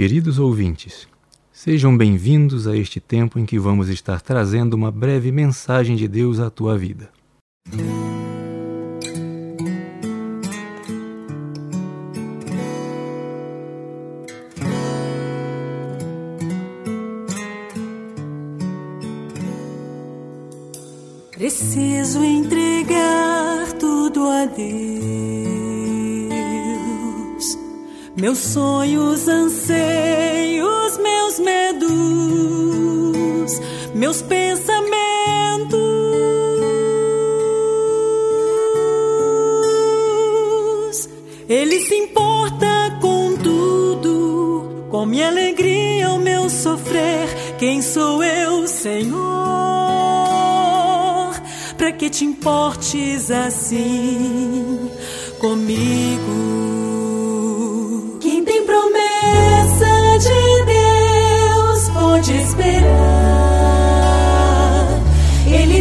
Queridos ouvintes, Sejam bem-vindos a este tempo em que vamos estar trazendo uma breve mensagem de Deus à tua vida. Preciso entregar tudo a Deus, meus sonhos, anseios, meus medos, meus pensamentos. Ele se importa com tudo, com minha alegria, o meu sofrer. Quem sou eu, Senhor? Para que te importes assim comigo?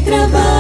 Ele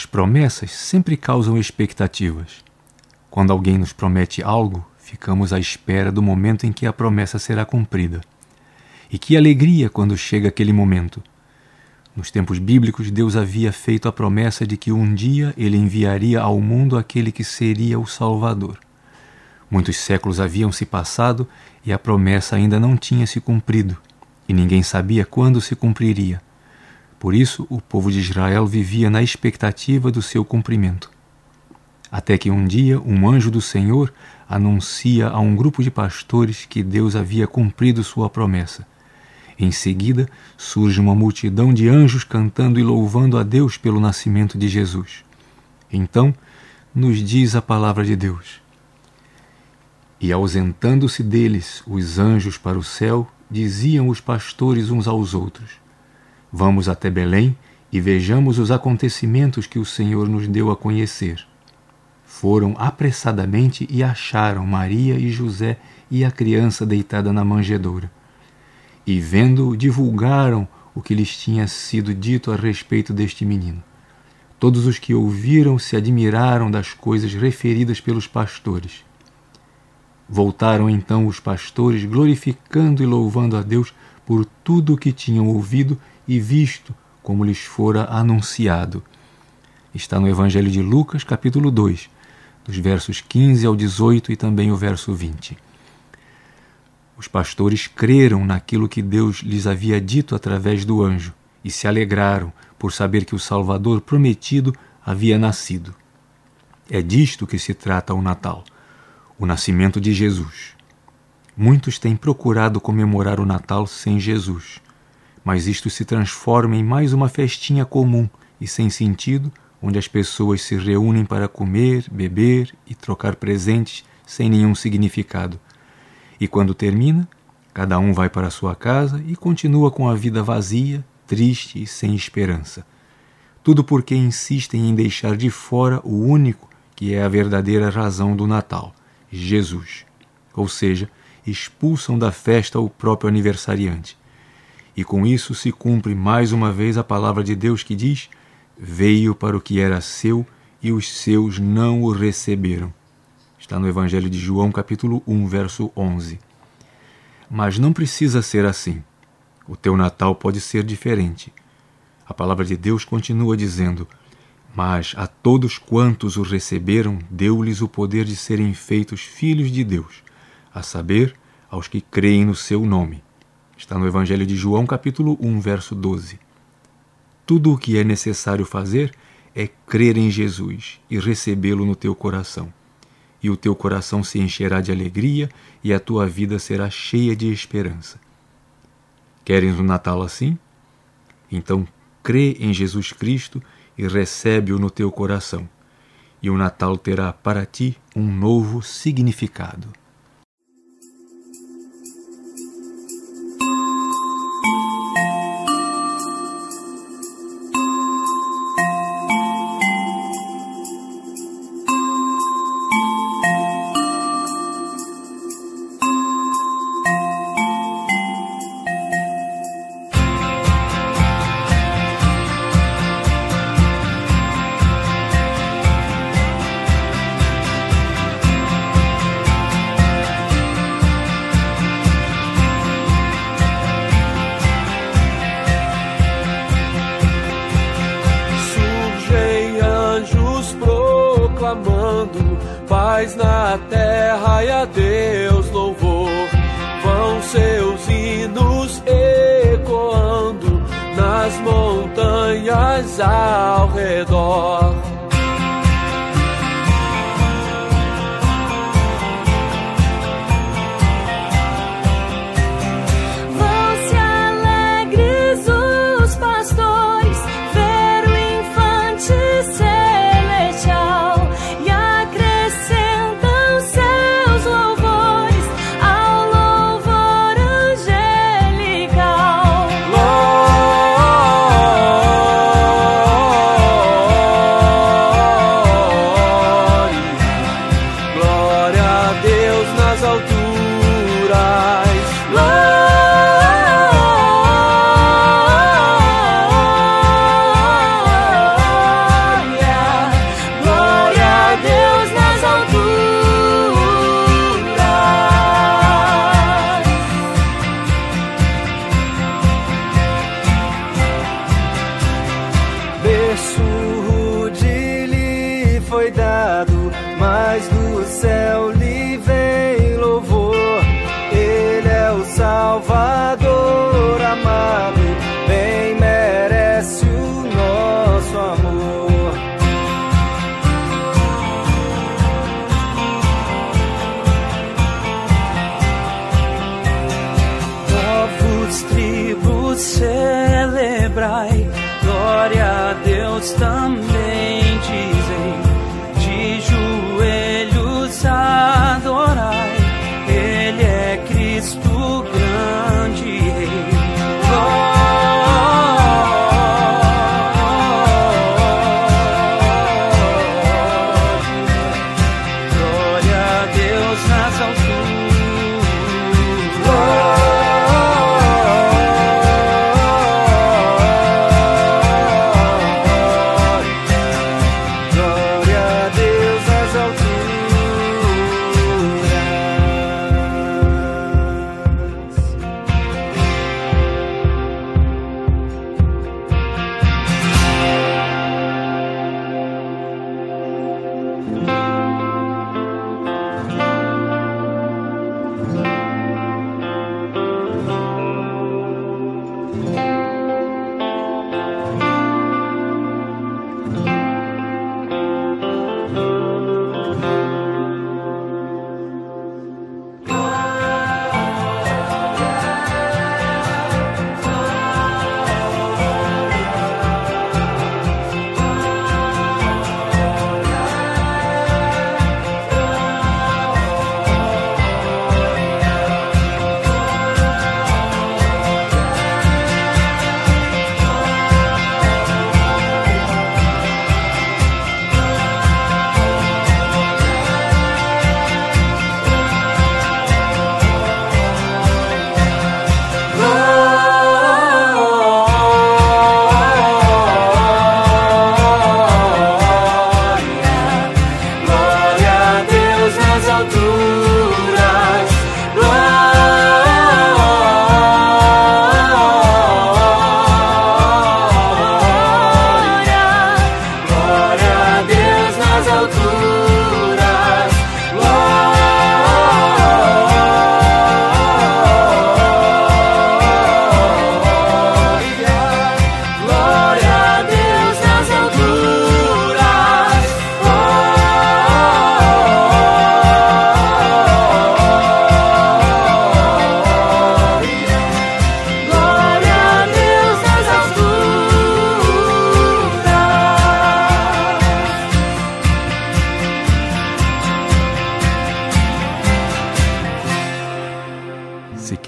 As promessas sempre causam expectativas. Quando alguém nos promete algo, ficamos à espera do momento em que a promessa será cumprida. E que alegria quando chega aquele momento! Nos tempos bíblicos, Deus havia feito a promessa de que um dia ele enviaria ao mundo aquele que seria o Salvador. Muitos séculos haviam se passado e a promessa ainda não tinha se cumprido, e ninguém sabia quando se cumpriria. Por isso, o povo de Israel vivia na expectativa do seu cumprimento. Até que um dia um anjo do Senhor anuncia a um grupo de pastores que Deus havia cumprido sua promessa. Em seguida, surge uma multidão de anjos cantando e louvando a Deus pelo nascimento de Jesus. Então, nos diz a palavra de Deus. E ausentando-se deles os anjos para o céu, diziam os pastores uns aos outros: Vamos até Belém e vejamos os acontecimentos que o Senhor nos deu a conhecer. Foram apressadamente e acharam Maria e José e a criança deitada na manjedoura. E vendo-o, divulgaram o que lhes tinha sido dito a respeito deste menino. Todos os que ouviram se admiraram das coisas referidas pelos pastores. Voltaram então os pastores, glorificando e louvando a Deus por tudo o que tinham ouvido e visto, como lhes fora anunciado. Está no Evangelho de Lucas, capítulo 2, dos versos 15 ao 18 e também o verso 20. Os pastores creram naquilo que Deus lhes havia dito através do anjo e se alegraram por saber que o Salvador prometido havia nascido. É disto que se trata o Natal, o nascimento de Jesus. Muitos têm procurado comemorar o Natal sem Jesus, mas isto se transforma em mais uma festinha comum e sem sentido, onde as pessoas se reúnem para comer, beber e trocar presentes sem nenhum significado. E quando termina, cada um vai para sua casa e continua com a vida vazia, triste e sem esperança. Tudo porque insistem em deixar de fora o único que é a verdadeira razão do Natal, Jesus. Ou seja, expulsam da festa o próprio aniversariante. E com isso se cumpre mais uma vez a palavra de Deus que diz: Veio para o que era seu e os seus não o receberam. Está no Evangelho de João, capítulo 1, verso 11. Mas não precisa ser assim. O teu Natal pode ser diferente. A palavra de Deus continua dizendo: Mas a todos quantos o receberam, deu-lhes o poder de serem feitos filhos de Deus, a saber, aos que creem no seu nome. Está no Evangelho de João, capítulo 1, verso 12. Tudo o que é necessário fazer é crer em Jesus e recebê-lo no teu coração e o teu coração se encherá de alegria e a tua vida será cheia de esperança. Queres um Natal assim? Então crê em Jesus Cristo e recebe-o no teu coração, e o Natal terá para ti um novo significado. Paz na terra e a Deus louvor. Vão seus hinos ecoando nas montanhas ao redor. ai, glória a Deus também dizem.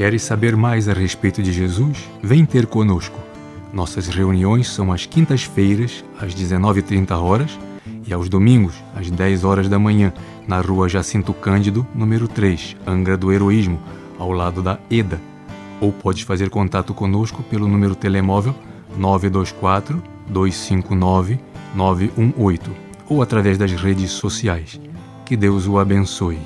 Queres saber mais a respeito de Jesus, vem ter conosco. Nossas reuniões são às quintas-feiras, às 19h30 horas, e aos domingos, às 10 horas da manhã, na rua Jacinto Cândido, número 3, Angra do Heroísmo, ao lado da EDA. Ou podes fazer contato conosco pelo número telemóvel 924 259 918 ou através das redes sociais. Que Deus o abençoe.